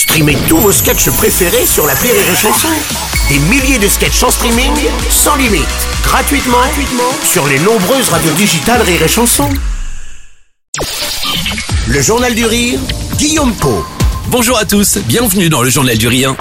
Streamez tous vos sketchs préférés sur la Rire et Chanson. Des milliers de sketchs en streaming, sans limite, gratuitement, gratuitement sur les nombreuses radios digitales Rire et Chanson. Le Journal du Rire, Guillaume Po. Bonjour à tous, bienvenue dans le Journal du Rire.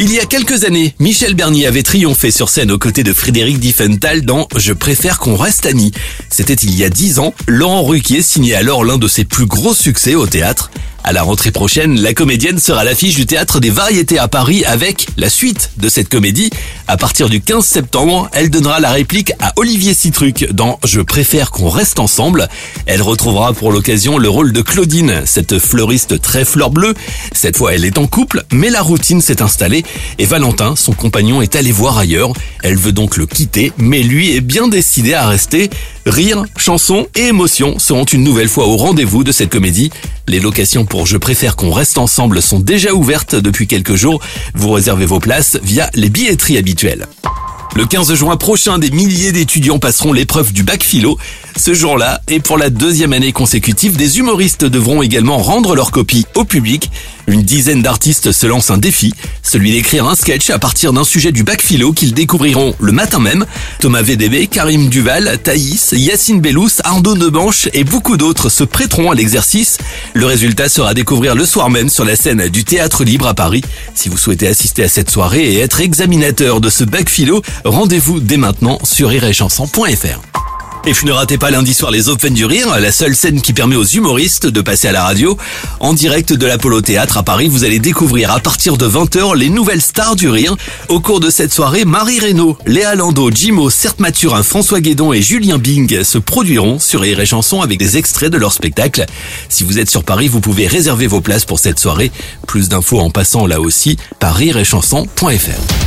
Il y a quelques années, Michel Bernier avait triomphé sur scène aux côtés de Frédéric Diffenthal dans Je préfère qu'on reste amis. C'était il y a dix ans, Laurent Ruquier signait alors l'un de ses plus gros succès au théâtre. À la rentrée prochaine, la comédienne sera l'affiche du théâtre des variétés à Paris avec la suite de cette comédie. À partir du 15 septembre, elle donnera la réplique à Olivier Citruc dans Je préfère qu'on reste ensemble. Elle retrouvera pour l'occasion le rôle de Claudine, cette fleuriste très fleur bleue. Cette fois, elle est en couple, mais la routine s'est installée et Valentin, son compagnon, est allé voir ailleurs. Elle veut donc le quitter, mais lui est bien décidé à rester. Rire, chansons et émotions seront une nouvelle fois au rendez-vous de cette comédie. Les locations pour Je préfère qu'on reste ensemble sont déjà ouvertes depuis quelques jours. Vous réservez vos places via les billetteries habituelles habituel. Le 15 juin prochain, des milliers d'étudiants passeront l'épreuve du bac philo. Ce jour-là, et pour la deuxième année consécutive, des humoristes devront également rendre leur copie au public. Une dizaine d'artistes se lancent un défi, celui d'écrire un sketch à partir d'un sujet du bac philo qu'ils découvriront le matin même. Thomas VDB, Karim Duval, Thaïs, Yacine Bellous, Arnaud Nebanche et beaucoup d'autres se prêteront à l'exercice. Le résultat sera à découvrir le soir même sur la scène du Théâtre Libre à Paris. Si vous souhaitez assister à cette soirée et être examinateur de ce bac philo, rendez-vous dès maintenant sur iréchanson.fr. Et ne ratez pas lundi soir les Open du Rire, la seule scène qui permet aux humoristes de passer à la radio. En direct de l'Apollo Théâtre à Paris, vous allez découvrir à partir de 20h les nouvelles stars du rire. Au cours de cette soirée, Marie Reynaud, Léa Lando, Jimo, Certes Mathurin, François Guédon et Julien Bing se produiront sur Rire avec des extraits de leur spectacle. Si vous êtes sur Paris, vous pouvez réserver vos places pour cette soirée. Plus d'infos en passant là aussi par rireetchanson.fr.